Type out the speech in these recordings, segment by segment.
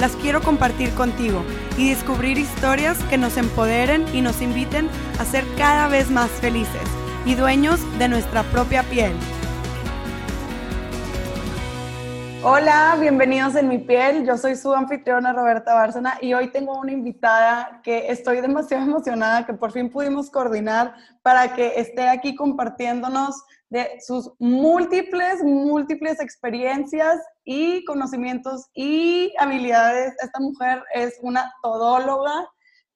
las quiero compartir contigo y descubrir historias que nos empoderen y nos inviten a ser cada vez más felices y dueños de nuestra propia piel. Hola, bienvenidos en mi piel. Yo soy su anfitriona Roberta Bárcena y hoy tengo una invitada que estoy demasiado emocionada que por fin pudimos coordinar para que esté aquí compartiéndonos de sus múltiples, múltiples experiencias y conocimientos y habilidades. Esta mujer es una todóloga,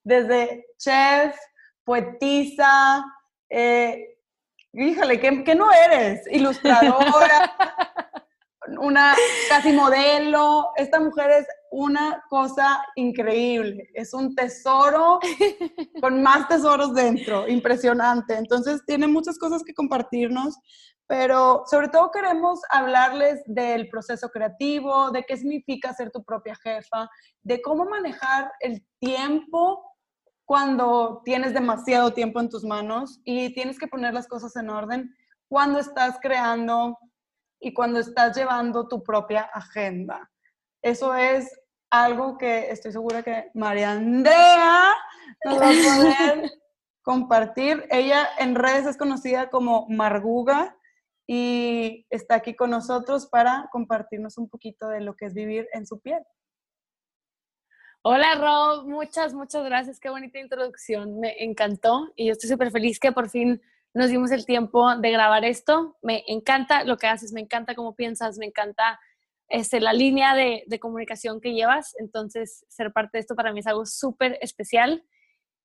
desde chef, poetisa, eh, híjole, ¿qué, no eres? Ilustradora. una casi modelo. Esta mujer es una cosa increíble. Es un tesoro con más tesoros dentro. Impresionante. Entonces, tiene muchas cosas que compartirnos, pero sobre todo queremos hablarles del proceso creativo, de qué significa ser tu propia jefa, de cómo manejar el tiempo cuando tienes demasiado tiempo en tus manos y tienes que poner las cosas en orden cuando estás creando y cuando estás llevando tu propia agenda. Eso es algo que estoy segura que María Andrea nos va a poder compartir. Ella en redes es conocida como Marguga y está aquí con nosotros para compartirnos un poquito de lo que es vivir en su piel. Hola Rob, muchas, muchas gracias. Qué bonita introducción. Me encantó y yo estoy súper feliz que por fin nos dimos el tiempo de grabar esto. Me encanta lo que haces, me encanta cómo piensas, me encanta este, la línea de, comunicación que llevas. Entonces, ser parte de esto para mí es algo súper especial.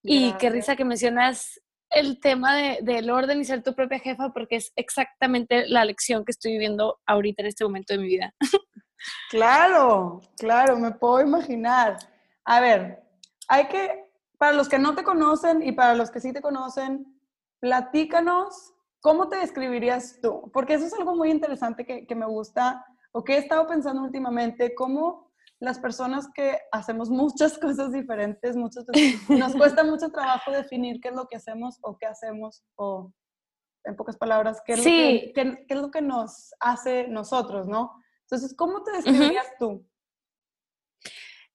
Y qué risa que mencionas el tema de, del orden y ser tu propia jefa, porque es exactamente la lección que estoy viviendo ahorita en este momento de mi vida. Claro, claro, me puedo imaginar. A ver, hay que, para los que no te conocen y para los que sí te conocen, platícanos cómo te describirías tú, porque eso es algo muy interesante que, me gusta o que he estado pensando últimamente, cómo las personas que hacemos muchas cosas diferentes, muchas nos cuesta mucho trabajo definir qué es lo que hacemos o qué hacemos o en pocas palabras, qué es, lo, que, qué, es lo que nos hace nosotros, ¿no? Entonces, ¿cómo te describirías tú?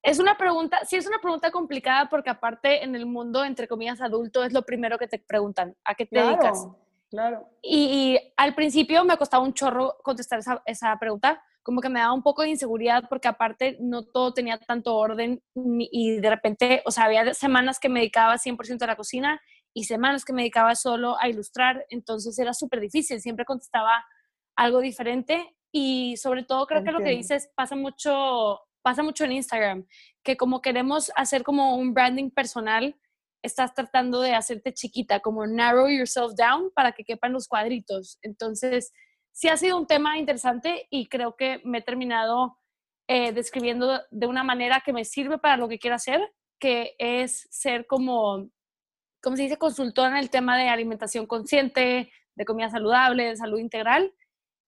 Es una pregunta, sí es una pregunta complicada porque aparte en el mundo, entre comillas, adulto, es lo primero que te preguntan, ¿a qué te dedicas? Claro. Y, al principio me costaba un chorro contestar esa, esa, pregunta, como que me daba un poco de inseguridad porque aparte no todo tenía tanto orden y de repente, o sea, había semanas que me dedicaba 100% a la cocina y semanas que me dedicaba solo a ilustrar, entonces era súper difícil, siempre contestaba algo diferente y sobre todo creo que lo que dices pasa mucho pasa mucho en Instagram, que como queremos hacer como un branding personal, estás tratando de hacerte chiquita, como narrow yourself down para que quepan los cuadritos. Entonces, sí ha sido un tema interesante y creo que me he terminado eh, describiendo de una manera que me sirve para lo que quiero hacer, que es ser como, como se dice, consultora en el tema de alimentación consciente, de comida saludable, de salud integral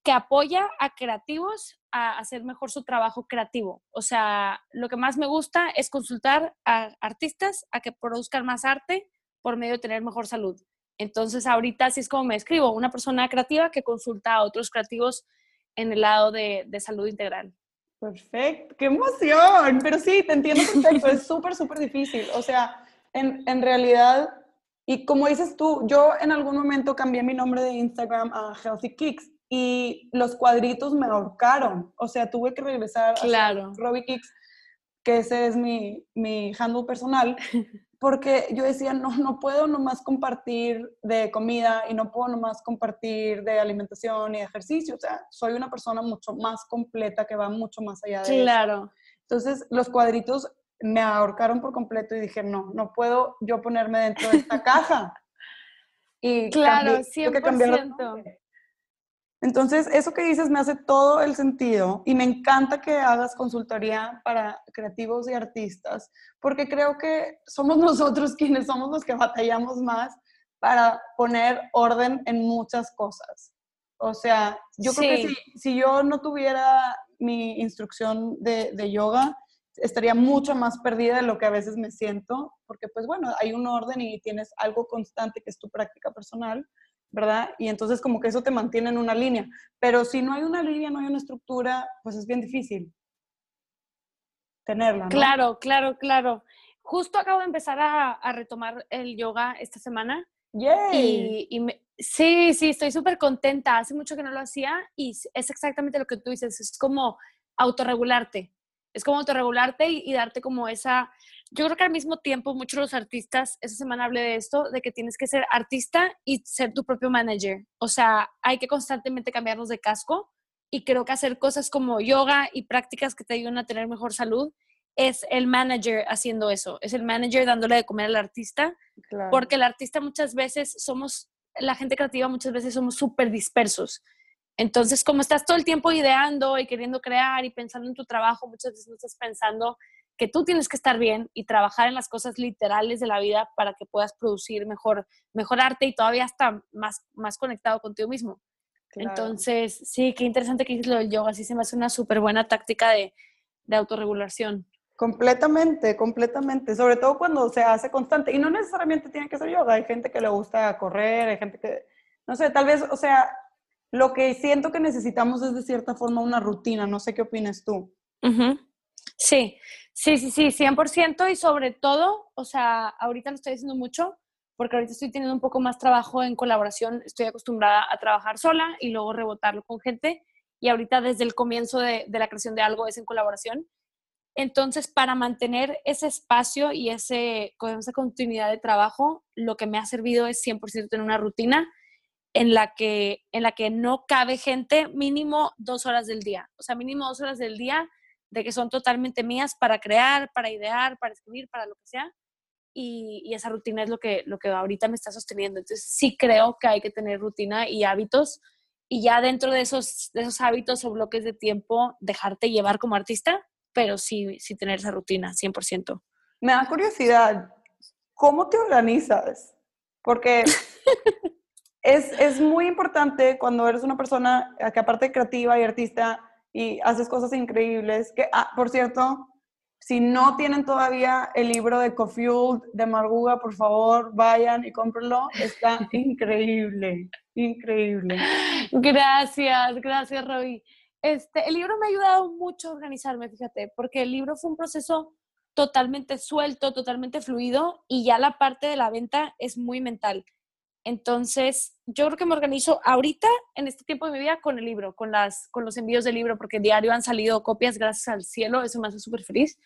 que apoya a creativos a hacer mejor su trabajo creativo. O sea, lo que más me gusta es consultar a artistas a que produzcan más arte por medio de tener mejor salud. Entonces, ahorita así es como me escribo, una persona creativa que consulta a otros creativos en el lado de, salud integral. Perfecto, qué emoción, pero sí, te entiendo perfecto, es súper, súper difícil. O sea, en, en realidad, y como dices tú, yo en algún momento cambié mi nombre de Instagram a Healthy Kicks y los cuadritos me ahorcaron. O sea, tuve que regresar claro. a Robbie Kicks, que ese es mi, mi handle personal, porque yo decía, no, no puedo nomás compartir de comida y no puedo nomás compartir de alimentación y de ejercicio. O sea, soy una persona mucho más completa que va mucho más allá de claro. Entonces, los cuadritos me ahorcaron por completo y dije, no, no puedo yo ponerme dentro de esta caja. Y claro, cambié, 100%. Entonces, eso que dices me hace todo el sentido y me encanta que hagas consultoría para creativos y artistas, porque creo que somos nosotros quienes somos los que batallamos más para poner orden en muchas cosas. O sea, yo creo que si, si, yo no tuviera mi instrucción de, de yoga, estaría mucho más perdida de lo que a veces me siento, porque pues bueno, hay un orden y tienes algo constante que es tu práctica personal, ¿verdad? Y entonces como que eso te mantiene en una línea. Pero si no hay una línea, no hay una estructura, pues es bien difícil tenerla. ¿no? Claro, claro, claro. Justo acabo de empezar a, retomar el yoga esta semana. ¡Yay! Y, sí, sí, estoy súper contenta. Hace mucho que no lo hacía y es exactamente lo que tú dices. Es como autorregularte. Es como autorregularte y, y darte como esa yo creo que al mismo tiempo muchos de los artistas, esa semana hablé de esto, de que tienes que ser artista y ser tu propio manager. O sea, hay que constantemente cambiarnos de casco y creo que hacer cosas como yoga y prácticas que te ayuden a tener mejor salud es el manager haciendo eso, es el manager dándole de comer al artista, porque el artista muchas veces somos, la gente creativa muchas veces somos súper dispersos. Entonces, como estás todo el tiempo ideando y queriendo crear y pensando en tu trabajo, muchas veces no estás pensando que tú tienes que estar bien y trabajar en las cosas literales de la vida para que puedas producir mejor, mejor arte y todavía estar más, más conectado contigo mismo. Entonces, sí, qué interesante que dices lo del yoga, sí se me hace una súper buena táctica de, de autorregulación. Completamente, completamente, sobre todo cuando se hace constante. Y no necesariamente tiene que ser yoga, hay gente que le gusta correr, hay gente que, no sé, tal vez, o sea, lo que siento que necesitamos es de cierta forma una rutina, no sé qué opinas tú. Sí, sí, sí, sí, 100% y sobre todo, o sea, ahorita lo estoy haciendo mucho porque ahorita estoy teniendo un poco más trabajo en colaboración, estoy acostumbrada a trabajar sola y luego rebotarlo con gente y ahorita desde el comienzo de, la creación de algo es en colaboración. Entonces, para mantener ese espacio y ese, esa continuidad de trabajo, lo que me ha servido es 100% tener una rutina en la, que, en la que no cabe gente mínimo dos horas del día. O sea, mínimo dos horas del día de que son totalmente mías para crear, para idear, para escribir, para lo que sea. Y, esa rutina es lo que, lo que ahorita me está sosteniendo. Entonces sí creo que hay que tener rutina y hábitos y ya dentro de esos, de esos hábitos o bloques de tiempo dejarte llevar como artista, pero sí, sí tener esa rutina, 100%. Me da curiosidad, ¿cómo te organizas? Porque es, es muy importante cuando eres una persona que aparte creativa y artista, y haces cosas increíbles. Que, ah, por cierto, si no tienen todavía el libro de Cofuel de Marguga, por favor, vayan y cómprenlo. Está increíble, increíble. Gracias, gracias, Roby. Este, el libro me ha ayudado mucho a organizarme, fíjate, porque el libro fue un proceso totalmente suelto, totalmente fluido y ya la parte de la venta es muy mental. Entonces, yo creo que me organizo ahorita, en este tiempo de mi vida, con el libro, con, las, con los envíos del libro, porque diario han salido copias, gracias al cielo, eso me hace súper feliz.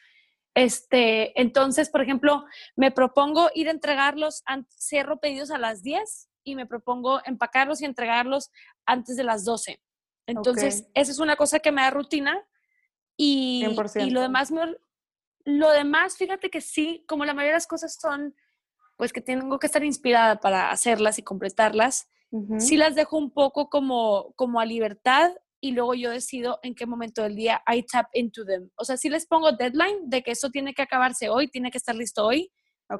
Este, entonces, por ejemplo, me propongo ir a entregarlos, cierro pedidos a las 10 y me propongo empacarlos y entregarlos antes de las 12. Entonces, esa es una cosa que me da rutina y, y lo demás, lo demás, fíjate que sí, como la mayoría de las cosas son pues que tengo que estar inspirada para hacerlas y completarlas, sí las dejo un poco como, como a libertad y luego yo decido en qué momento del día I tap into them. O sea, sí les pongo deadline de que eso tiene que acabarse hoy, tiene que estar listo hoy,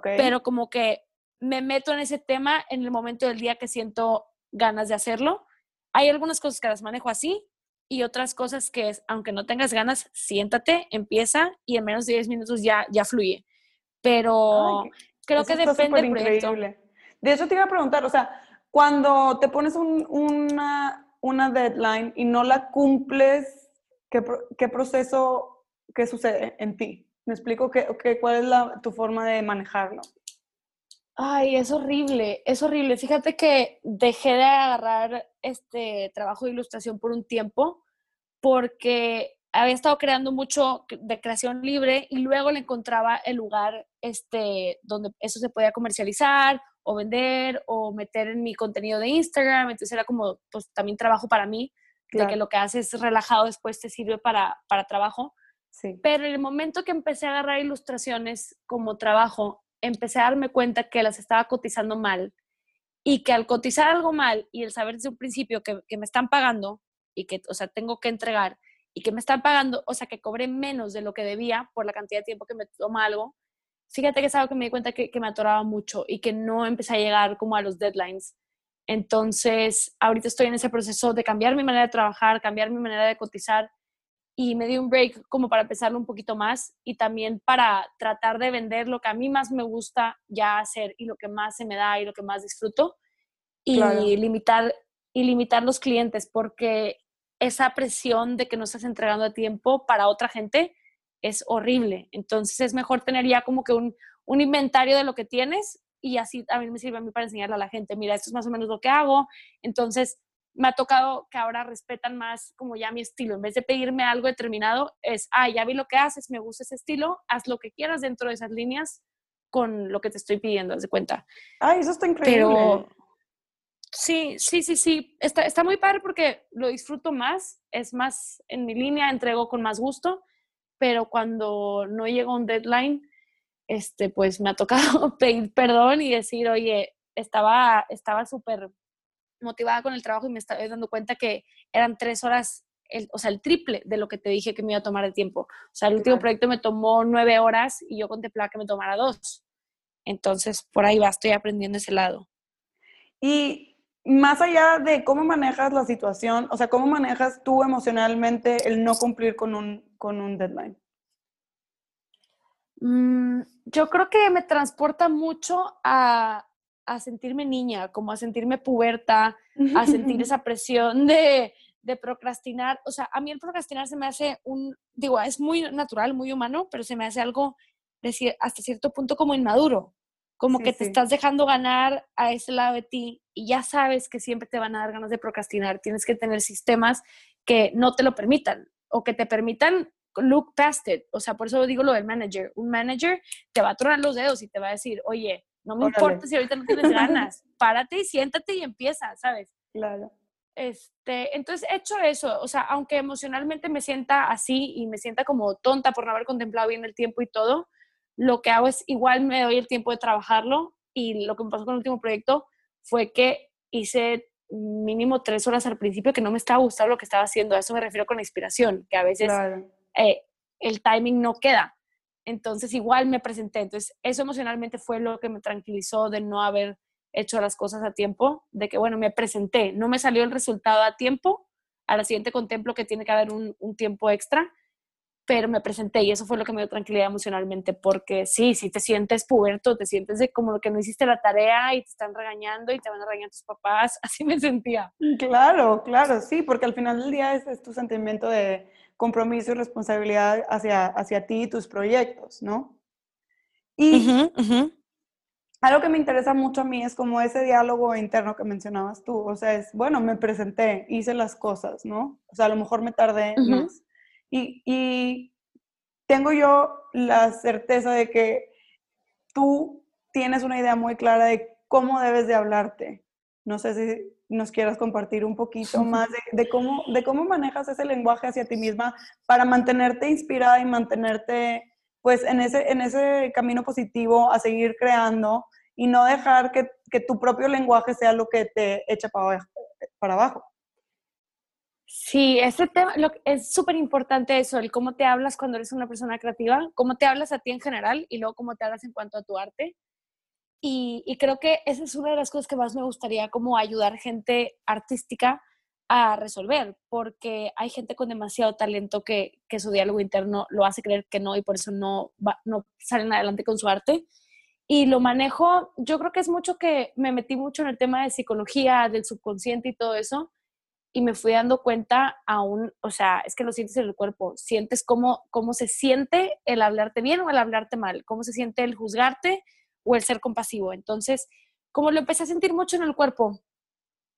pero como que me meto en ese tema en el momento del día que siento ganas de hacerlo. Hay algunas cosas que las manejo así y otras cosas que es, aunque no tengas ganas, siéntate, empieza y en menos de 10 minutos ya, ya fluye. Pero Creo que depende del proyecto. De eso te iba a preguntar, o sea, cuando te pones una, una deadline y no la cumples, ¿qué, qué proceso, qué sucede en ti? ¿Me explico qué, cuál es la, tu forma de manejarlo? Ay, es horrible, es horrible. Fíjate que dejé de agarrar este trabajo de ilustración por un tiempo porque había estado creando mucho de creación libre y luego le encontraba el lugar este, donde eso se podía comercializar o vender o meter en mi contenido de Instagram. Entonces era como, pues también trabajo para mí, de que lo que haces relajado después te sirve para, para trabajo. Sí. Pero en el momento que empecé a agarrar ilustraciones como trabajo, empecé a darme cuenta que las estaba cotizando mal y que al cotizar algo mal y el saber desde un principio que, que me están pagando y que, o sea, tengo que entregar y que me están pagando, o sea, que cobré menos de lo que debía por la cantidad de tiempo que me toma algo, fíjate que es algo que me di cuenta que, que me atoraba mucho y que no empecé a llegar como a los deadlines. Entonces, ahorita estoy en ese proceso de cambiar mi manera de trabajar, cambiar mi manera de cotizar y me di un break como para empezarlo un poquito más y también para tratar de vender lo que a mí más me gusta ya hacer y lo que más se me da y lo que más disfruto y limitar y limitar los clientes porque esa presión de que no estás entregando a tiempo para otra gente es horrible. Entonces es mejor tener ya como que un, un inventario de lo que tienes y así a mí me sirve a mí para enseñarle a la gente, mira, esto es más o menos lo que hago. Entonces me ha tocado que ahora respetan más como ya mi estilo. En vez de pedirme algo determinado, es, ah, ya vi lo que haces, me gusta ese estilo, haz lo que quieras dentro de esas líneas con lo que te estoy pidiendo, haz de cuenta. Ay, eso está increíble. Pero Sí, sí, sí, sí. Está, está muy padre porque lo disfruto más, es más en mi línea, entrego con más gusto, pero cuando no llega un deadline, este, pues me ha tocado pedir perdón y decir, oye, estaba estaba súper motivada con el trabajo y me estaba dando cuenta que eran tres horas, el, o sea, el triple de lo que te dije que me iba a tomar de tiempo. O sea, el último proyecto me tomó nueve horas y yo contemplaba que me tomara dos. Entonces, por ahí va, estoy aprendiendo ese lado. Y más allá de cómo manejas la situación, o sea, cómo manejas tú emocionalmente el no cumplir con un, con un deadline. Mm, yo creo que me transporta mucho a, a, sentirme niña, como a sentirme puberta, a sentir esa presión de, de procrastinar. O sea, a mí el procrastinar se me hace un, digo, es muy natural, muy humano, pero se me hace algo, hasta cierto punto como inmaduro como que te estás dejando ganar a ese lado de ti y ya sabes que siempre te van a dar ganas de procrastinar. Tienes que tener sistemas que no te lo permitan o que te permitan look past it. O sea, por eso digo lo del manager. Un manager te va a tronar los dedos y te va a decir, oye, no me importa si ahorita no tienes ganas, párate y siéntate y empieza, ¿sabes? Claro. Este, entonces he hecho eso, o sea, aunque emocionalmente me sienta así y me sienta como tonta por no haber contemplado bien el tiempo y todo, lo que hago es igual me doy el tiempo de trabajarlo y lo que me pasó con el último proyecto fue que hice mínimo tres horas al principio que no me estaba gustando lo que estaba haciendo. A eso me refiero con la inspiración, que a veces eh, el timing no queda. Entonces igual me presenté. Entonces eso emocionalmente fue lo que me tranquilizó de no haber hecho las cosas a tiempo, de que bueno, me presenté, no me salió el resultado a tiempo, a la siguiente contemplo que tiene que haber un, un tiempo extra, pero me presenté y eso fue lo que me dio tranquilidad emocionalmente, porque sí, si te sientes puberto, te sientes de como que no hiciste la tarea y te están regañando y te van a regañar tus papás, así me sentía. Claro, claro, sí, porque al final del día es, es tu sentimiento de compromiso y responsabilidad hacia, hacia ti y tus proyectos, ¿no? Y algo que me interesa mucho a mí es como ese diálogo interno que mencionabas tú, o sea, es, bueno, me presenté, hice las cosas, ¿no? O sea, a lo mejor me tardé más y, tengo yo la certeza de que tú tienes una idea muy clara de cómo debes de hablarte. No sé si nos quieras compartir un poquito más de, cómo, de cómo manejas ese lenguaje hacia ti misma para mantenerte inspirada y mantenerte pues en ese, en ese camino positivo a seguir creando y no dejar que, que tu propio lenguaje sea lo que te echa para, para abajo. Sí, ese tema lo, es súper importante eso, el cómo te hablas cuando eres una persona creativa, cómo te hablas a ti en general y luego cómo te hablas en cuanto a tu arte. Y, y creo que esa es una de las cosas que más me gustaría como ayudar gente artística a resolver, porque hay gente con demasiado talento que, que, su diálogo interno lo hace creer que no y por eso no, va, no salen adelante con su arte. Y lo manejo, yo creo que es mucho que me metí mucho en el tema de psicología, del subconsciente y todo eso, y me fui dando cuenta aún, o sea, es que lo sientes en el cuerpo, sientes cómo, cómo se siente el hablarte bien o el hablarte mal, cómo se siente el juzgarte o el ser compasivo. Entonces, como lo empecé a sentir mucho en el cuerpo,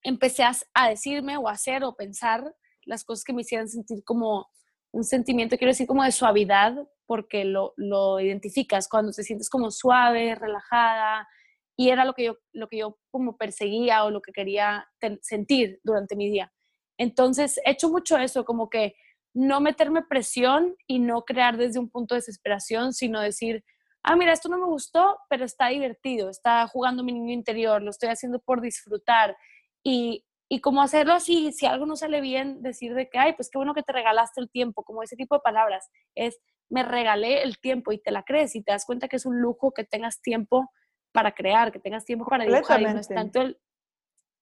empecé a, decirme o a hacer o pensar las cosas que me hicieran sentir como un sentimiento, quiero decir, como de suavidad, porque lo, lo identificas cuando te sientes como suave, relajada, y era lo que yo, lo que yo como perseguía o lo que quería sentir durante mi día. Entonces, he hecho mucho eso, como que no meterme presión y no crear desde un punto de desesperación, sino decir, ah, mira, esto no me gustó, pero está divertido, está jugando mi niño interior, lo estoy haciendo por disfrutar. Y, y como hacerlo así, si algo no sale bien, decir de que, ay, pues qué bueno que te regalaste el tiempo, como ese tipo de palabras, es, me regalé el tiempo y te la crees y te das cuenta que es un lujo que tengas tiempo para crear, que tengas tiempo para dibujar y no es tanto el...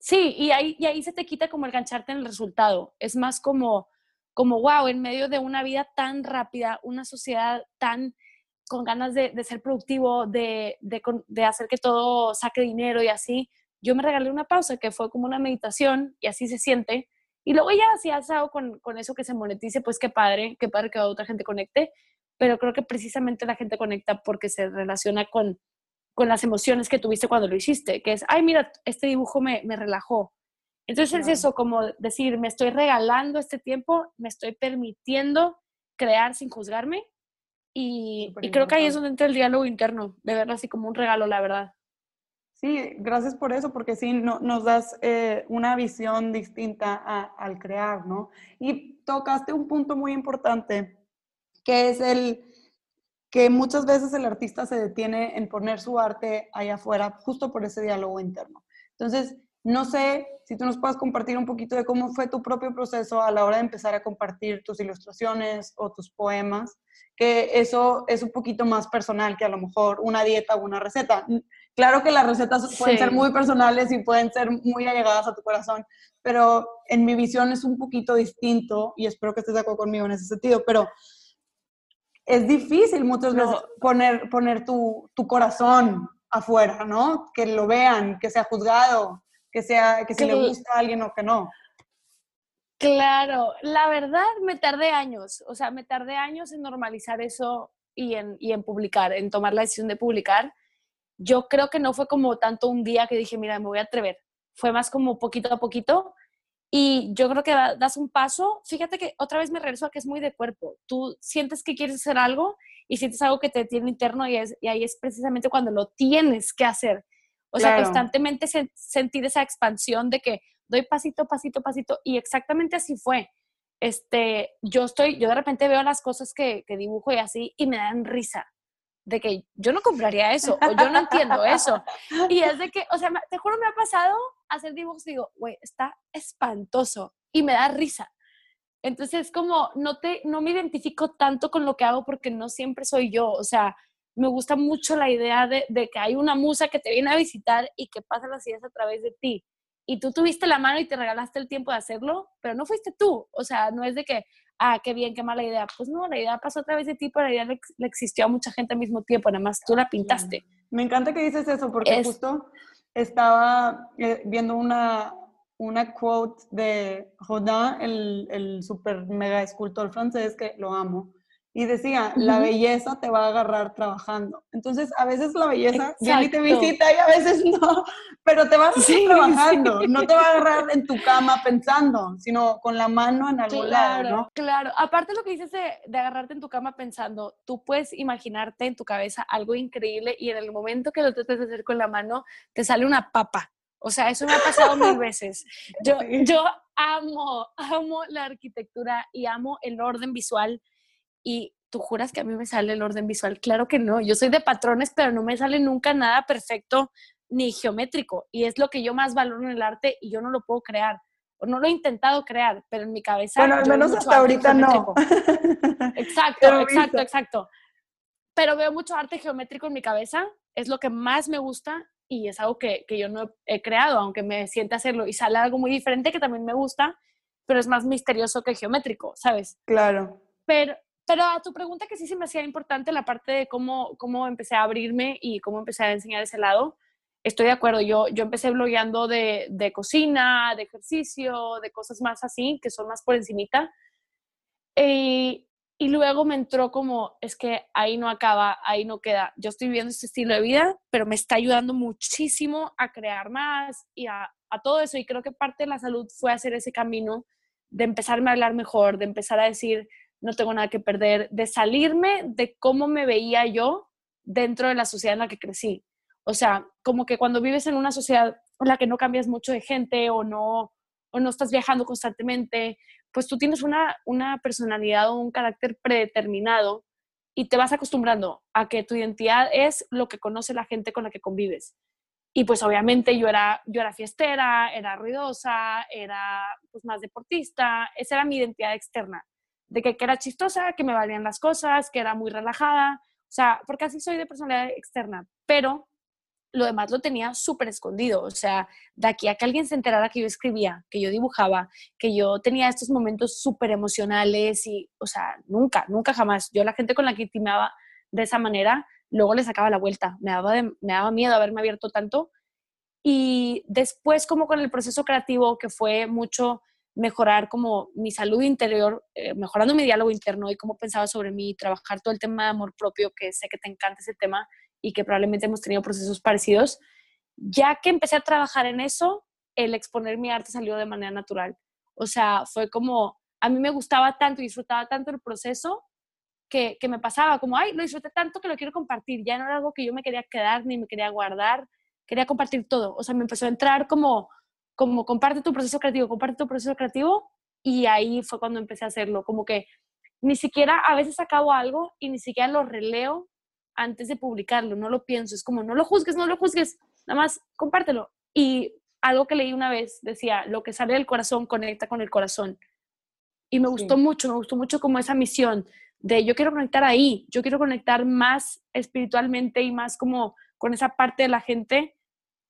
Sí, y ahí, y ahí se te quita como el gancharte en el resultado. Es más como, como, wow, en medio de una vida tan rápida, una sociedad tan con ganas de, ser productivo, de, de, de, hacer que todo saque dinero y así, yo me regalé una pausa que fue como una meditación y así se siente. Y luego ya si has algo con, con eso que se monetice, pues qué padre, qué padre que otra gente conecte, pero creo que precisamente la gente conecta porque se relaciona con, con las emociones que tuviste cuando lo hiciste, que es, ay, mira, este dibujo me, me relajó. Entonces es eso, como decir, me estoy regalando este tiempo, me estoy permitiendo crear sin juzgarme y, y creo que ahí es donde entra el diálogo interno, de verlo así como un regalo, la verdad. Sí, gracias por eso, porque sí, no, nos das eh, una visión distinta al crear, ¿no? Y tocaste un punto muy importante, que es el que muchas veces el artista se detiene en poner su arte allá afuera, justo por ese diálogo interno. Entonces, no sé si tú nos puedes compartir un poquito de cómo fue tu propio proceso a la hora de empezar a compartir tus ilustraciones o tus poemas, que eso es un poquito más personal que a lo mejor una dieta o una receta. Claro que las recetas pueden ser muy personales y pueden ser muy allegadas a tu corazón, pero en mi visión es un poquito distinto y espero que estés de acuerdo conmigo en ese sentido, pero es difícil muchas veces poner, poner tu, tu, corazón afuera, ¿no? Que lo vean, que sea juzgado, que sea que si le gusta a alguien o que no. Claro, la verdad me tardé años, o sea, me tardé años en normalizar eso y en, y en publicar, en tomar la decisión de publicar yo creo que no fue como tanto un día que dije, mira, me voy a atrever. Fue más como poquito a poquito. Y yo creo que das un paso. Fíjate que otra vez me regreso a que es muy de cuerpo. Tú sientes que quieres hacer algo y sientes algo que te tiene interno y, es, y ahí es precisamente cuando lo tienes que hacer. O sea, constantemente sentir esa expansión de que doy pasito, pasito, pasito. Y exactamente así fue. Este, yo estoy, yo de repente veo las cosas que, que dibujo y así y me dan risa de que yo no compraría eso o yo no entiendo eso. Y es de que, o sea, te juro, me ha pasado hacer dibujos y digo, güey, está espantoso y me da risa. Entonces, como no, te, no me identifico tanto con lo que hago porque no siempre soy yo. O sea, me gusta mucho la idea de, de que hay una musa que te viene a visitar y que pasa las ideas a través de ti. Y tú tuviste la mano y te regalaste el tiempo de hacerlo, pero no fuiste tú. O sea, no es de que, ah, qué bien, qué mala idea. Pues no, la idea pasó a través de ti, pero la idea le, existió a mucha gente al mismo tiempo, nada más tú la pintaste. Me encanta que dices eso, porque justo estaba eh, viendo una, una quote de Rodin, el, el super mega escultor francés, que lo amo, y decía, la belleza te va a agarrar trabajando. Entonces, a veces la belleza viene y te visita y a veces no, pero te vas a trabajando, no te va a agarrar en tu cama pensando, sino con la mano en algún lado, ¿no? Claro, aparte lo que dices de, de, agarrarte en tu cama pensando, tú puedes imaginarte en tu cabeza algo increíble y en el momento que lo trates de hacer con la mano, te sale una papa. O sea, eso me ha pasado mil veces. Yo, yo amo, amo la arquitectura y amo el orden visual y tú juras que a mí me sale el orden visual. Claro que no, yo soy de patrones, pero no me sale nunca nada perfecto ni geométrico. Y es lo que yo más valoro en el arte y yo no lo puedo crear. O no lo he intentado crear, pero en mi cabeza... Bueno, al menos hasta ahorita no. Exacto, exacto, exacto. Pero veo mucho arte geométrico en mi cabeza, es lo que más me gusta y es algo que, que yo no he creado, aunque me siente hacerlo. Y sale algo muy diferente que también me gusta, pero es más misterioso que geométrico, ¿sabes? Claro. Pero, pero a tu pregunta que sí se me hacía importante la parte de cómo, cómo empecé a abrirme y cómo empecé a enseñar ese lado, estoy de acuerdo. Yo, yo empecé blogueando de, de cocina, de ejercicio, de cosas más así, que son más por encimita. Y, y luego me entró como, es que ahí no acaba, ahí no queda. Yo estoy viviendo este estilo de vida, pero me está ayudando muchísimo a crear más y a, a todo eso. Y creo que parte de la salud fue hacer ese camino de empezarme a hablar mejor, de empezar a decir, no tengo nada que perder, de salirme de cómo me veía yo dentro de la sociedad en la que crecí. O sea, como que cuando vives en una sociedad en la que no cambias mucho de gente o no, o no estás viajando constantemente, pues tú tienes una, una personalidad o un carácter predeterminado y te vas acostumbrando a que tu identidad es lo que conoce la gente con la que convives. Y pues obviamente yo era, yo era fiestera, era ruidosa, era pues más deportista, esa era mi identidad externa, de que, era chistosa, que me valían las cosas, que era muy relajada, o sea, porque así soy de personalidad externa, pero lo demás lo tenía súper escondido. O sea, de aquí a que alguien se enterara que yo escribía, que yo dibujaba, que yo tenía estos momentos súper emocionales y, o sea, nunca, nunca jamás. Yo la gente con la que intimaba de esa manera, luego le sacaba la vuelta. Me daba, me daba miedo haberme abierto tanto. Y después, como con el proceso creativo, que fue mucho mejorar como mi salud interior, eh, mejorando mi diálogo interno y cómo pensaba sobre mí, trabajar todo el tema de amor propio, que sé que te encanta ese tema, y que probablemente hemos tenido procesos parecidos, ya que empecé a trabajar en eso, el exponer mi arte salió de manera natural. O sea, fue como, a mí me gustaba tanto y disfrutaba tanto el proceso que, que, me pasaba como, ay, lo disfruté tanto que lo quiero compartir. Ya no era algo que yo me quería quedar ni me quería guardar, quería compartir todo. O sea, me empezó a entrar como, como comparte tu proceso creativo, comparte tu proceso creativo y ahí fue cuando empecé a hacerlo. Como que ni siquiera a veces acabo algo y ni siquiera lo releo antes de publicarlo, no lo pienso, es como, no lo juzgues, no lo juzgues, nada más compártelo. Y algo que leí una vez decía, lo que sale del corazón conecta con el corazón. Y me gustó mucho, me gustó mucho como esa misión de yo quiero conectar ahí, yo quiero conectar más espiritualmente y más como con esa parte de la gente.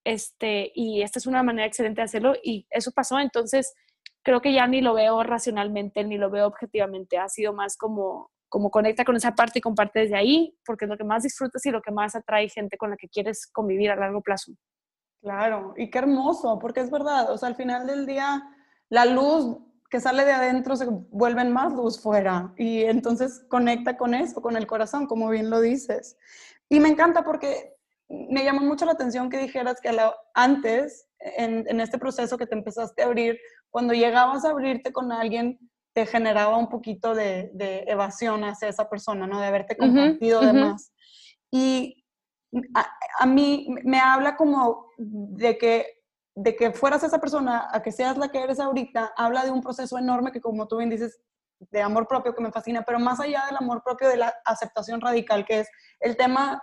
Este, y esta es una manera excelente de hacerlo y eso pasó, entonces creo que ya ni lo veo racionalmente, ni lo veo objetivamente, ha sido más como como conecta con esa parte y comparte desde ahí, porque es lo que más disfrutas y lo que más atrae gente con la que quieres convivir a largo plazo. Claro, y qué hermoso, porque es verdad, o sea, al final del día, la luz que sale de adentro se vuelve más luz fuera, y entonces conecta con eso, con el corazón, como bien lo dices. Y me encanta porque me llamó mucho la atención que dijeras que antes, en, en este proceso que te empezaste a abrir, cuando llegabas a abrirte con alguien, te generaba un poquito de, evasión hacia esa persona, ¿no? De haberte compartido de más. Y a, mí me habla como de que, de que fueras esa persona a que seas la que eres ahorita, habla de un proceso enorme que como tú bien dices, de amor propio que me fascina, pero más allá del amor propio, de la aceptación radical, que es el tema,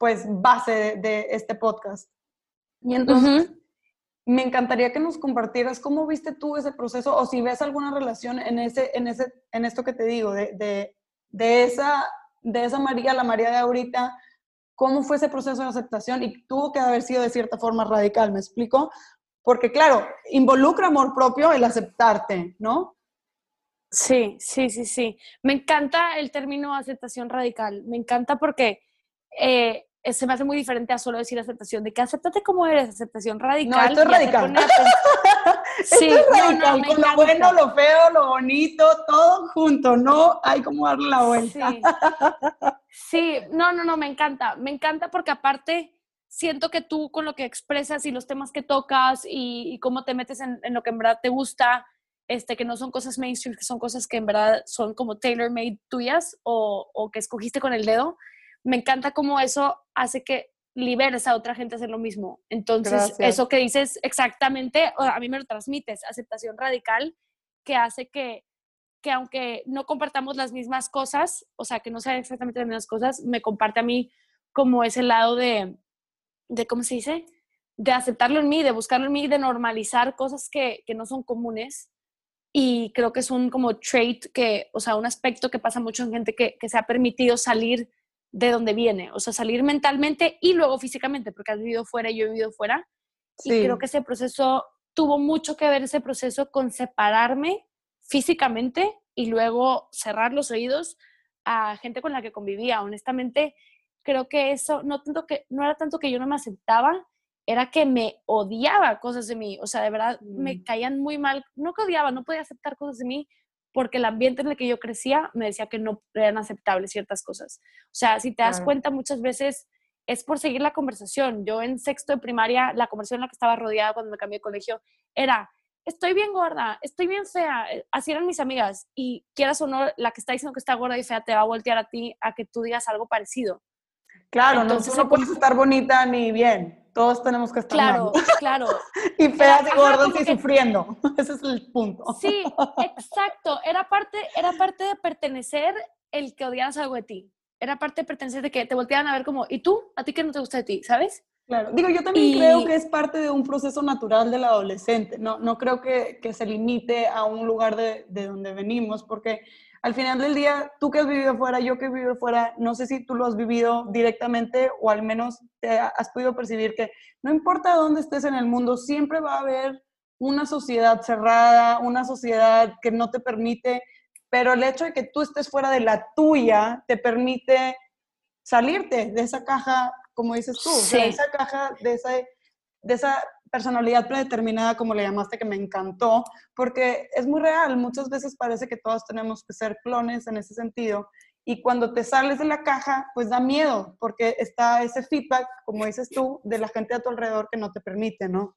pues, base de, este podcast. Y entonces, me encantaría que nos compartieras cómo viste tú ese proceso o si ves alguna relación en, ese, en, ese, en esto que te digo, de, de, de esa, de esa María, la María de ahorita, cómo fue ese proceso de aceptación y tuvo que haber sido de cierta forma radical, ¿me explico? Porque claro, involucra amor propio el aceptarte, ¿no? Sí, sí, sí, sí. Me encanta el término aceptación radical. Me encanta porque eh, se me hace muy diferente a solo decir aceptación, de que acéptate como eres, aceptación radical. No, esto es radical. sí, esto es radical, con lo bueno, lo feo, lo bonito, todo junto, no hay como darle la vuelta. Sí. no, no, no, me encanta, me encanta porque aparte siento que tú con lo que expresas y los temas que tocas y, cómo te metes en, en, lo que en verdad te gusta, este, que no son cosas mainstream, que son cosas que en verdad son como tailor-made tuyas o, o que escogiste con el dedo, me encanta cómo eso hace que liberes a otra gente a hacer lo mismo. Entonces, eso que dices exactamente, a mí me lo transmites, aceptación radical, que hace que, que aunque no compartamos las mismas cosas, o sea, que no sean exactamente las mismas cosas, me comparte a mí como ese lado de, de ¿cómo se dice? De aceptarlo en mí, de buscarlo en mí, de normalizar cosas que, que no son comunes. Y creo que es un como trait que, o sea, un aspecto que pasa mucho en gente que, que se ha permitido salir de dónde viene, o sea, salir mentalmente y luego físicamente, porque has vivido fuera y yo he vivido fuera. Y creo que ese proceso tuvo mucho que ver ese proceso con separarme físicamente y luego cerrar los oídos a gente con la que convivía. Honestamente, creo que eso no tanto que no era tanto que yo no me aceptaba, era que me odiaba cosas de mí, o sea, de verdad me mm. caían muy mal, no que odiaba, no podía aceptar cosas de mí porque el ambiente en el que yo crecía me decía que no eran aceptables ciertas cosas. O sea, si te das cuenta, muchas veces es por seguir la conversación. Yo en sexto de primaria, la conversación en la que estaba rodeada cuando me cambié de colegio era, estoy bien gorda, estoy bien fea. Eh, así eran mis amigas. Y quieras o no, la que está diciendo que está gorda y fea te va a voltear a ti a que tú digas algo parecido. Claro, Entonces, no, no puedes estar bonita ni bien. Todos tenemos que estar Claro, claro. y feas y gordas y sufriendo. Ese es el punto. Sí, exacto. Era parte, era parte de pertenecer el que odiaras algo de ti. Era parte de pertenecer de que te volteaban a ver como, ¿y tú? ¿A ti qué no te gusta de ti? ¿Sabes? Claro, digo, yo también creo que es parte de un proceso natural del adolescente, no, no creo que, que se limite a un lugar de, de, donde venimos, porque al final del día, tú que has vivido fuera, yo que he vivido fuera, no sé si tú lo has vivido directamente o al menos te has podido percibir que no importa dónde estés en el mundo, siempre va a haber una sociedad cerrada, una sociedad que no te permite, pero el hecho de que tú estés fuera de la tuya te permite salirte de esa caja como dices tú, esa caja, de esa, de esa personalidad predeterminada, como le llamaste, que me encantó, porque es muy real. Muchas veces parece que todos tenemos que ser clones en ese sentido. Y cuando te sales de la caja, pues da miedo, porque está ese feedback, como dices tú, de la gente a tu alrededor que no te permite, ¿no?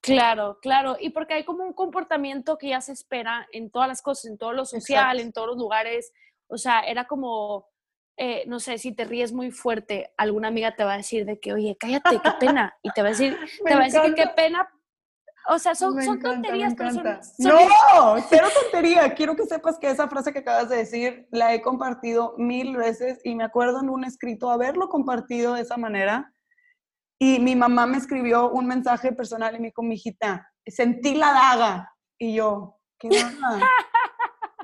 Claro, claro. Y porque hay como un comportamiento que ya se espera en todas las cosas, en todo lo social, en todos los lugares. O sea, era como, eh, no sé, si te ríes muy fuerte, alguna amiga te va a decir de que, oye, cállate, qué pena. Y te va a decir, te va a decir que qué pena. O sea, son, son tonterías, pero son, No, cero tontería. Quiero que sepas que esa frase que acabas de decir la he compartido mil veces y me acuerdo en un escrito haberlo compartido de esa manera. Y mi mamá me escribió un mensaje personal y me dijo, mi hijita, sentí la daga. Y yo, ¿qué daga?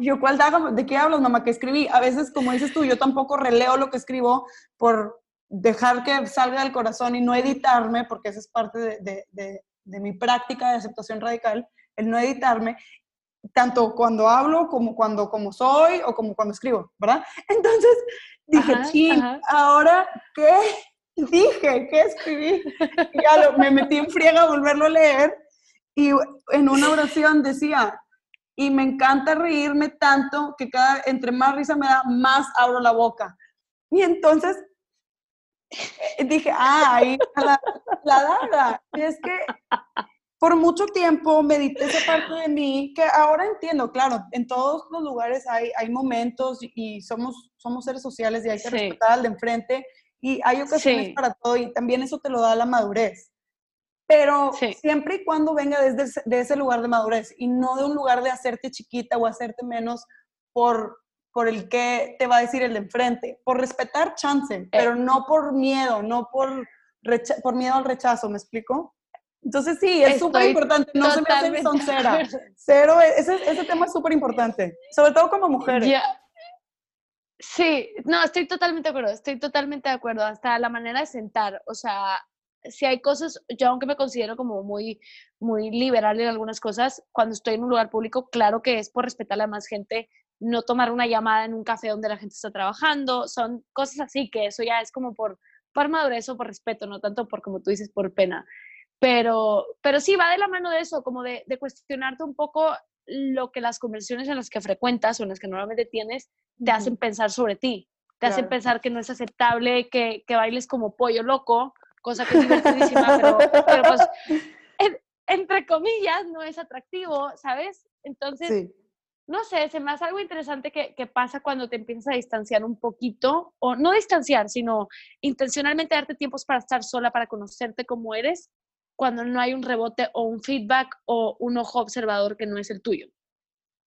yo, ¿cuál daga? ¿De qué hablas, mamá? ¿Qué escribí? A veces, como dices tú, yo tampoco releo lo que escribo por dejar que salga del corazón y no editarme, porque esa es parte de, de, de, mi práctica de aceptación radical, el no editarme, tanto cuando hablo como cuando como soy o como cuando escribo, ¿verdad? Entonces dije, ching, ahora, ¿qué dije? ¿Qué escribí? Y ya me metí en friega a volverlo a leer y en una oración decía, y me encanta reírme tanto que cada, entre más risa me da, más abro la boca. Y entonces eh, dije, ah, ahí la, la daga. Y es que por mucho tiempo medité esa parte de mí que ahora entiendo, claro, en todos los lugares hay, hay momentos y somos, somos seres sociales y hay que respetar al de enfrente y hay ocasiones para todo y también eso te lo da la madurez pero siempre y cuando venga desde de ese lugar de madurez y no de un lugar de hacerte chiquita o hacerte menos por, por el que te va a decir el de enfrente, por respetar chance, eh. pero no por miedo, no por, por miedo al rechazo, ¿me explico? Entonces sí, es súper importante, no se me hace soncera. Cero, ese, ese tema es súper importante, sobre todo como mujeres. Sí, no, estoy totalmente de acuerdo, estoy totalmente de acuerdo, hasta la manera de sentar, o sea, si hay cosas, yo aunque me considero como muy, muy liberal en algunas cosas, cuando estoy en un lugar público, claro que es por respetar a la más gente, no tomar una llamada en un café donde la gente está trabajando, son cosas así que eso ya es como por, por madurez o por respeto, no tanto por, como tú dices, por pena. Pero, pero sí, va de la mano de eso, como de, de cuestionarte un poco lo que las conversiones en las que frecuentas o en las que normalmente tienes te hacen pensar sobre ti, te hacen pensar que no es aceptable que, que bailes como pollo loco, cosa que es divertidísima, pero, pues, entre comillas, no es atractivo, ¿sabes? Entonces, no sé, se me hace algo interesante que, que, pasa cuando te empiezas a distanciar un poquito, o no distanciar, sino intencionalmente darte tiempos para estar sola, para conocerte como eres, cuando no hay un rebote o un feedback o un ojo observador que no es el tuyo.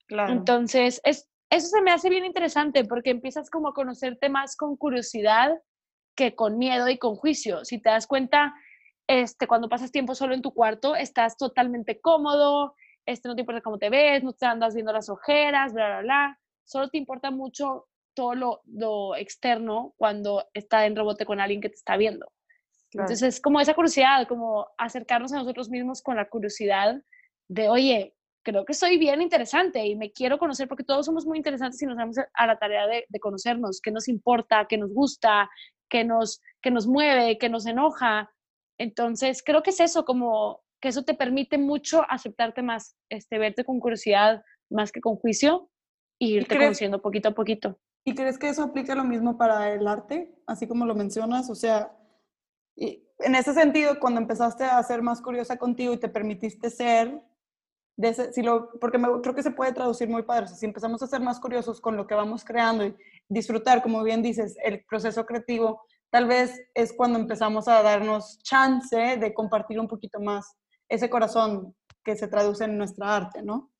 Claro. Entonces, es, eso se me hace bien interesante porque empiezas como a conocerte más con curiosidad que con miedo y con juicio. Si te das cuenta, este, cuando pasas tiempo solo en tu cuarto, estás totalmente cómodo, este, no te importa cómo te ves, no te andas viendo las ojeras, bla, bla, bla. Solo te importa mucho todo lo, lo externo cuando está en rebote con alguien que te está viendo. Entonces, es como esa curiosidad, como acercarnos a nosotros mismos con la curiosidad de, oye, creo que soy bien interesante y me quiero conocer porque todos somos muy interesantes y nos damos a la tarea de, de conocernos, qué nos importa, qué nos gusta, que nos, que nos mueve, que nos enoja. Entonces, creo que es eso, como que eso te permite mucho aceptarte más, este, verte con curiosidad más que con juicio y irte conociendo poquito a poquito. ¿Y crees que eso aplica lo mismo para el arte, así como lo mencionas? O sea, en ese sentido, cuando empezaste a ser más curiosa contigo y te permitiste ser, de si lo, porque me, creo que se puede traducir muy padre, si empezamos a ser más curiosos con lo que vamos creando y disfrutar, como bien dices, el proceso creativo, tal vez es cuando empezamos a darnos chance de compartir un poquito más ese corazón que se traduce en nuestra arte, ¿no?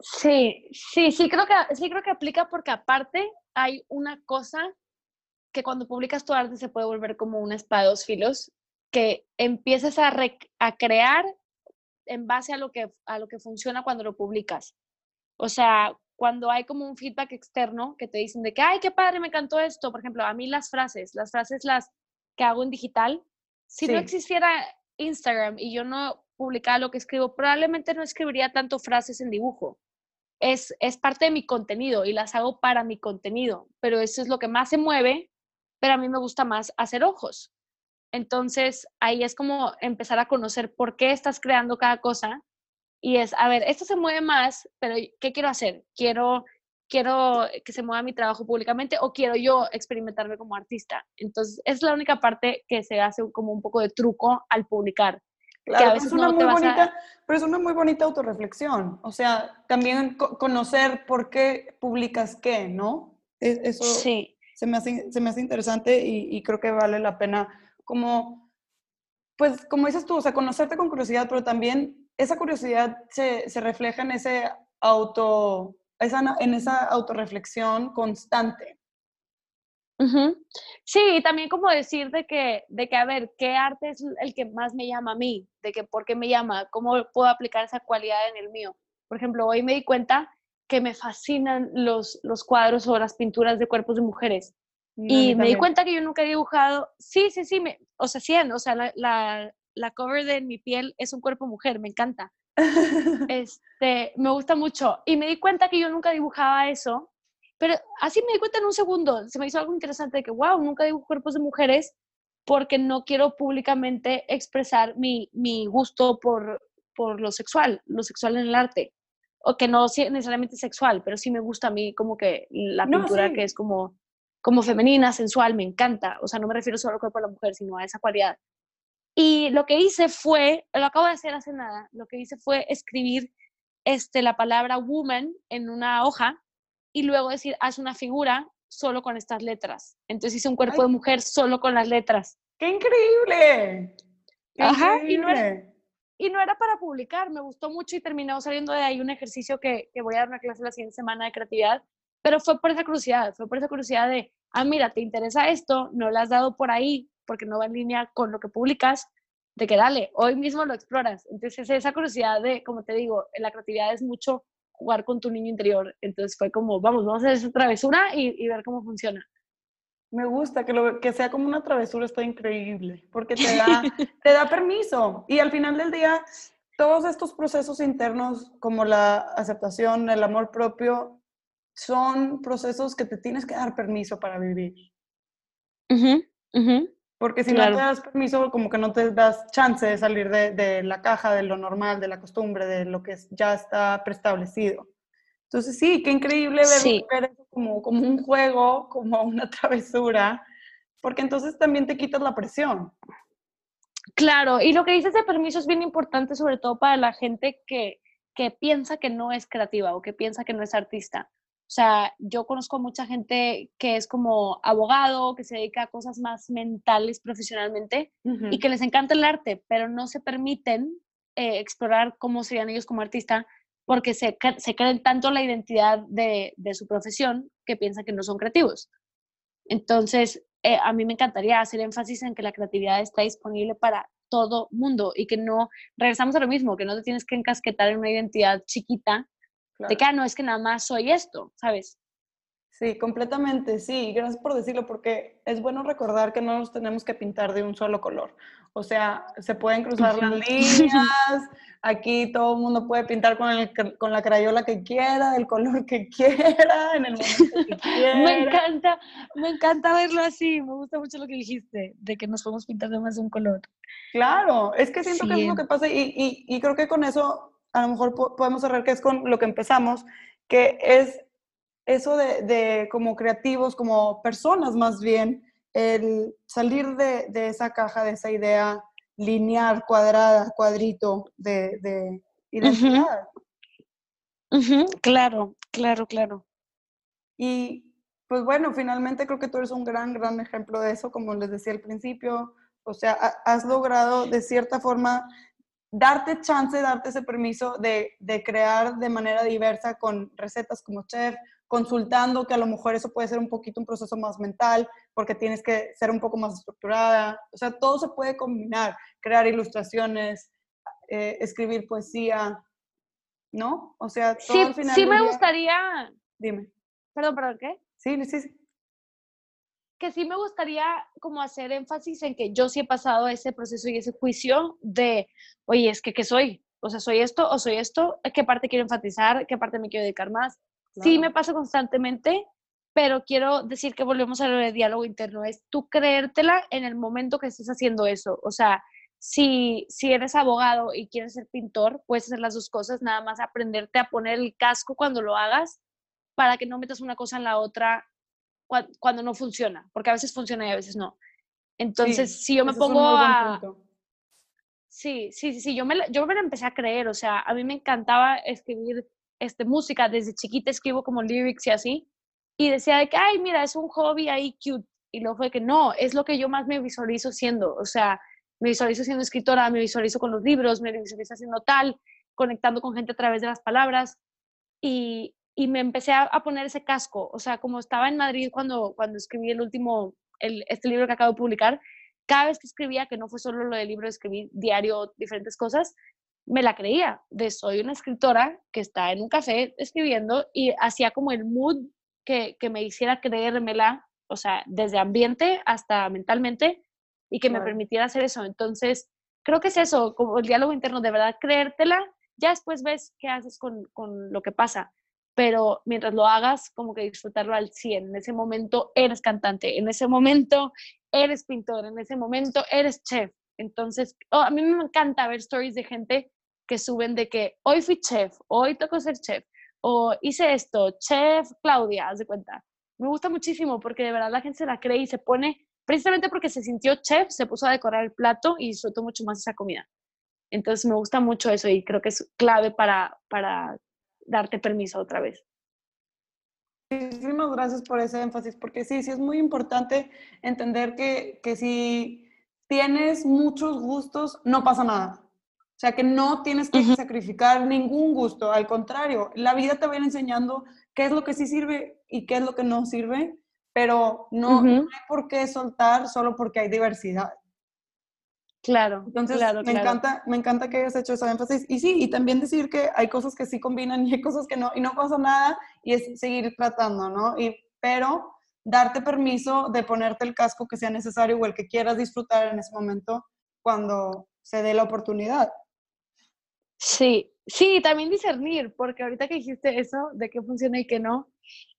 Sí, sí, sí creo que sí creo que aplica porque aparte hay una cosa que cuando publicas tu arte se puede volver como una espada de dos filos, que empiezas a, a crear en base a lo, que, a lo que funciona cuando lo publicas. O sea, cuando hay como un feedback externo que te dicen de que, ay, qué padre, me encantó esto. Por ejemplo, a mí las frases, las frases las que hago en digital, si no existiera Instagram y yo no publicara lo que escribo, probablemente no escribiría tanto frases en dibujo. Es, es parte de mi contenido y las hago para mi contenido, pero eso es lo que más se mueve, pero a mí me gusta más hacer ojos. Entonces, ahí es como empezar a conocer por qué estás creando cada cosa y es, a ver, esto se mueve más, pero ¿qué quiero hacer? Quiero, quiero que se mueva mi trabajo públicamente o quiero yo experimentarme como artista. Entonces, es la única parte que se hace como un poco de truco al publicar. Claro, a veces es una muy bonita, pero es una muy bonita autorreflexión. O sea, también conocer por qué publicas qué, ¿no? Eso sí. se, me hace, se me hace interesante y, y creo que vale la pena como, pues como dices tú, o sea, conocerte con curiosidad, pero también esa curiosidad se, se refleja en ese auto, esa, en esa autorreflexión constante. Sí, también como decir de que, de que, a ver, ¿qué arte es el que más me llama a mí? De que, ¿por qué me llama? ¿Cómo puedo aplicar esa cualidad en el mío? Por ejemplo, hoy me di cuenta que me fascinan los, los cuadros o las pinturas de cuerpos de mujeres y me di cuenta que yo nunca he dibujado, sí, sí, sí, me, o sea, sí, o sea, la, la, la, cover de mi piel es un cuerpo mujer, me encanta. este, me gusta mucho. Y me di cuenta que yo nunca dibujaba eso, pero así me di cuenta en un segundo, se me hizo algo interesante de que, wow, nunca dibujo cuerpos de mujeres porque no quiero públicamente expresar mi, mi gusto por, por lo sexual, lo sexual en el arte. O que no necesariamente sexual, pero sí me gusta a mí como que la pintura que es como como femenina, sensual, me encanta. O sea, no me refiero solo al cuerpo de la mujer, sino a esa cualidad. Y lo que hice fue, lo acabo de hacer hace nada, lo que hice fue escribir este, la palabra woman en una hoja y luego decir, haz una figura solo con estas letras. Entonces hice un cuerpo de mujer solo con las letras. ¡Qué increíble! Ajá, Y, no era, y no era para publicar, me gustó mucho y terminó saliendo de ahí un ejercicio que, que voy a dar una clase la siguiente semana de creatividad, pero fue por esa curiosidad, fue por esa curiosidad de, ah, mira, te interesa esto, no lo has dado por ahí porque no va en línea con lo que publicas, de que dale, hoy mismo lo exploras. Entonces, esa curiosidad de, como te digo, la creatividad es mucho jugar con tu niño interior. Entonces fue como, vamos, vamos a hacer esa travesura y, ver cómo funciona. Me gusta que, lo, que sea como una travesura, está increíble, porque te da, te da permiso. Y al final del día, todos estos procesos internos, como la aceptación, el amor propio, son procesos que te tienes que dar permiso para vivir. Porque si no te das permiso, como que no te das chance de salir de, la caja, de lo normal, de la costumbre, de lo que ya está preestablecido. Entonces sí, qué increíble ver, eso como, como un juego, como una travesura, porque entonces también te quitas la presión. Claro, y lo que dices de permiso es bien importante, sobre todo para la gente que, que piensa que no es creativa o que piensa que no es artista. O sea, yo conozco mucha gente que es como abogado, que se dedica a cosas más mentales profesionalmente y que les encanta el arte, pero no se permiten eh, explorar cómo serían ellos como artista porque se, se creen tanto la identidad de, de, su profesión que piensan que no son creativos. Entonces, eh, a mí me encantaría hacer énfasis en que la creatividad está disponible para todo mundo y que no, regresamos a lo mismo, que no te tienes que encasquetar en una identidad chiquita de que, ah, no, es que nada más soy esto, ¿sabes? Sí, completamente, sí. Gracias por decirlo, porque es bueno recordar que no nos tenemos que pintar de un solo color. O sea, se pueden cruzar las líneas, aquí todo el mundo puede pintar con, el, con la crayola que quiera, del color que quiera, en el momento que quiera. me encanta, me encanta verlo así, me gusta mucho lo que dijiste, de que nos podemos pintar de más de un color. Claro, es que siento que es lo que pasa y, y, y creo que con eso a lo mejor podemos cerrar que es con lo que empezamos, que es eso de, como creativos, como personas más bien, el salir de, esa caja, de esa idea lineal, cuadrada, cuadrito de, identidad. Claro, claro, claro. Y pues bueno, finalmente creo que tú eres un gran, gran ejemplo de eso, como les decía al principio. O sea, has logrado de cierta forma darte chance, darte ese permiso de, de, crear de manera diversa con recetas como chef, consultando, que a lo mejor eso puede ser un poquito un proceso más mental, porque tienes que ser un poco más estructurada. O sea, todo se puede combinar, crear ilustraciones, eh, escribir poesía, ¿no? O sea, todo sí, al final sí me día... gustaría... Dime. Perdón, perdón, ¿qué? Sí, sí, sí. Que sí me gustaría como hacer énfasis en que yo sí he pasado ese proceso y ese juicio de, oye, es que, ¿qué soy? O sea, ¿soy esto o soy esto? ¿Qué parte quiero enfatizar? ¿Qué parte me quiero dedicar más? Claro. Sí me pasa constantemente, pero quiero decir que volvemos a lo de diálogo interno, es tú creértela en el momento que estés haciendo eso. O sea, si, si eres abogado y quieres ser pintor, puedes hacer las dos cosas, nada más aprenderte a poner el casco cuando lo hagas para que no metas una cosa en la otra cuando, cuando no funciona, porque a veces funciona y a veces no. Entonces, sí, si yo me pongo a... Sí, sí, sí, sí, yo me, yo me la empecé a creer, o sea, a mí me encantaba escribir este, música, desde chiquita escribo como lyrics y así, y decía de que, ay, mira, es un hobby ahí cute, y luego fue que no, es lo que yo más me visualizo siendo, o sea, me visualizo siendo escritora, me visualizo con los libros, me visualizo haciendo tal, conectando con gente a través de las palabras y, y me empecé a, a, poner ese casco, o sea, como estaba en Madrid cuando, cuando escribí el último, el, este libro que acabo de publicar, cada vez que escribía, que no fue solo lo del libro, escribí diario diferentes cosas, me la creía, de soy una escritora que está en un café escribiendo y hacía como el mood que, que me hiciera creérmela, o sea, desde ambiente hasta mentalmente, y que me permitiera hacer eso. Entonces, creo que es eso, como el diálogo interno, de verdad creértela, ya después ves qué haces con, con lo que pasa, pero mientras lo hagas, como que disfrutarlo al 100. En ese momento eres cantante, en ese momento eres pintor, en ese momento eres chef. Entonces, oh, a mí me encanta ver stories de gente que suben de que hoy fui chef, hoy tocó ser chef, o hice esto, chef Claudia, haz de cuenta. Me gusta muchísimo porque de verdad la gente se la cree y se pone precisamente porque se sintió chef, se puso a decorar el plato y disfrutó mucho más esa comida. Entonces me gusta mucho eso y creo que es clave para, para darte permiso otra vez. Muchísimas gracias por ese énfasis, porque sí, sí es muy importante entender que, que si tienes muchos gustos, no pasa nada. O sea, que no tienes que uh -huh. sacrificar ningún gusto, al contrario, la vida te va a ir enseñando qué es lo que sí sirve y qué es lo que no sirve pero no, uh -huh. no, hay por qué soltar solo porque hay diversidad. Claro. Entonces, claro, me, claro. Encanta, me encanta que hayas hecho ese énfasis. Y sí, y también decir que hay cosas que sí combinan y hay cosas que no, y no pasa nada, y es seguir tratando, ¿no? Y, pero darte permiso de ponerte el casco que sea necesario o el que quieras disfrutar en ese momento cuando se dé la oportunidad. Sí, sí, también discernir, porque ahorita que dijiste eso, de qué funciona y qué no,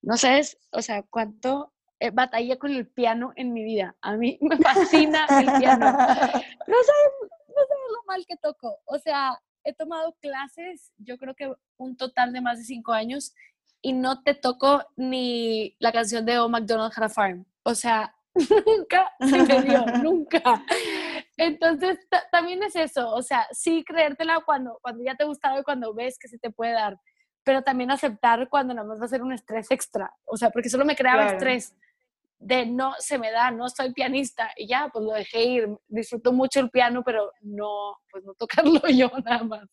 no sabes, o sea, cuánto eh, batallé con el piano en mi vida. A mí me fascina el piano. No sabes, no sabes lo mal que toco. O sea, he tomado clases, yo creo que un total de más de cinco años, y no te toco ni la canción de Oh McDonald Had a Farm. O sea, nunca se me dio, nunca. Entonces, también es eso, o sea, sí creértela cuando, cuando ya te ha gustado y cuando ves que se te puede dar, pero también aceptar cuando nada más va a ser un estrés extra, o sea, porque solo me creaba claro. estrés de no se me da, no soy pianista y ya, pues lo dejé ir, disfruto mucho el piano, pero no, pues no tocarlo yo nada más.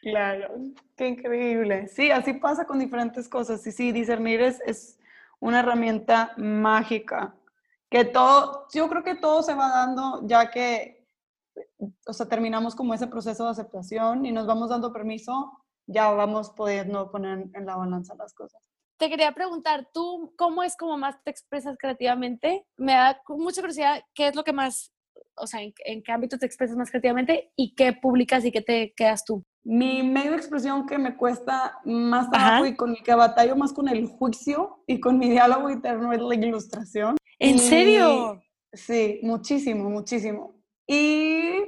Claro, qué increíble. Sí, así pasa con diferentes cosas. Y sí, discernir es, es una herramienta mágica. Que todo, yo creo que todo se va dando ya que, o sea, terminamos como ese proceso de aceptación y nos vamos dando permiso, ya vamos pudiendo poner en la balanza las cosas te quería preguntar, ¿tú cómo es como más te expresas creativamente? Me da mucha curiosidad, ¿qué es lo que más, o sea, en, en, qué ámbito te expresas más creativamente y qué publicas y qué te quedas tú? Mi medio de expresión que me cuesta más trabajo Ajá. y con el que batallo más con el juicio y con mi diálogo interno es la ilustración. ¿En y, serio? Sí, muchísimo, muchísimo. Y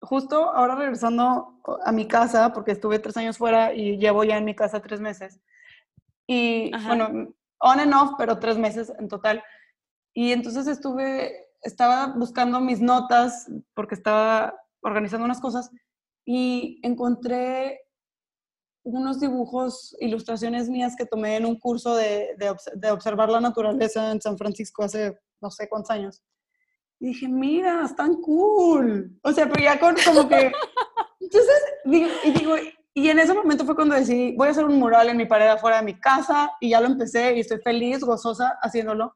justo ahora regresando a mi casa, porque estuve tres años fuera y llevo ya en mi casa tres meses, y Ajá. bueno, on and off, pero tres meses en total. Y entonces estuve, estaba buscando mis notas porque estaba organizando unas cosas y encontré unos dibujos, ilustraciones mías que tomé en un curso de, de, de, observar la naturaleza en San Francisco hace no sé cuántos años. Y dije, mira, están cool. O sea, pero ya con, como que Entonces, digo, y digo, y en ese momento fue cuando decidí, voy a hacer un mural en mi pared afuera de mi casa y ya lo empecé y estoy feliz, gozosa haciéndolo.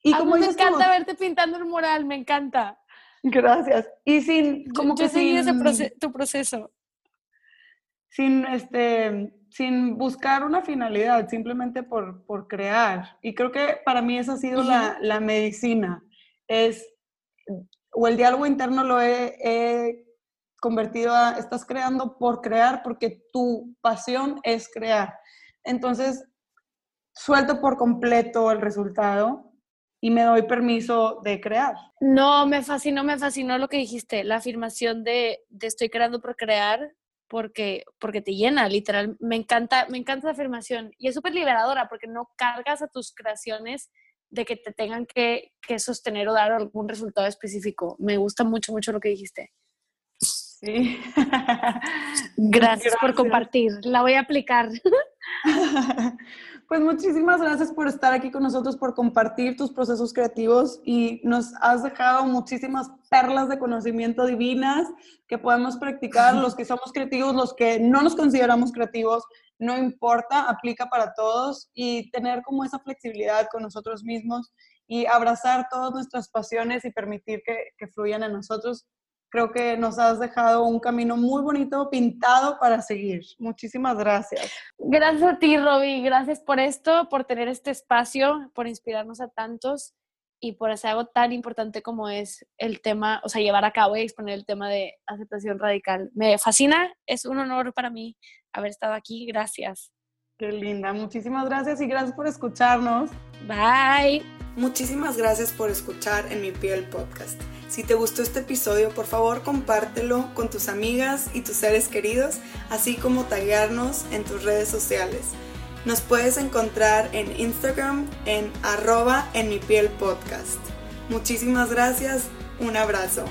Y como me encanta verte pintando el mural, me encanta. Gracias. Y sin, como que seguí ese tu proceso. Sin, este, sin buscar una finalidad, simplemente por, por crear. Y creo que para mí esa ha sido la, la, medicina. Es, o el diálogo interno lo he, convertido a, estás creando por crear, porque tu pasión es crear. Entonces, suelto por completo el resultado y me doy permiso de crear. No, me fascinó, me fascinó lo que dijiste, la afirmación de, estoy creando por crear porque, porque te llena, literal. Me encanta, me encanta la afirmación y es súper liberadora porque no cargas a tus creaciones de que te tengan que, sostener o dar algún resultado específico. Me gusta mucho, mucho lo que dijiste. Sí. Gracias, Gracias, por compartir. La voy a aplicar. Pues muchísimas gracias por estar aquí con nosotros, por compartir tus procesos creativos y nos has dejado muchísimas perlas de conocimiento divinas que podemos practicar, los que somos creativos, los que no nos consideramos creativos, no importa, aplica para todos y tener como esa flexibilidad con nosotros mismos y abrazar todas nuestras pasiones y permitir que, que fluyan en nosotros creo que nos has dejado un camino muy bonito pintado para seguir. Muchísimas gracias. Gracias a ti, Roby. Gracias por esto, por tener este espacio, por inspirarnos a tantos y por hacer algo tan importante como es el tema, o sea, llevar a cabo y exponer el tema de aceptación radical. Me fascina, es un honor para mí haber estado aquí. Gracias. Qué linda, muchísimas gracias y gracias por escucharnos. Bye. Muchísimas gracias por escuchar en mi piel podcast. Si te gustó este episodio, por favor compártelo con tus amigas y tus seres queridos, así como taguearnos en tus redes sociales. Nos puedes encontrar en Instagram en arroba en mi piel podcast. Muchísimas gracias, un abrazo.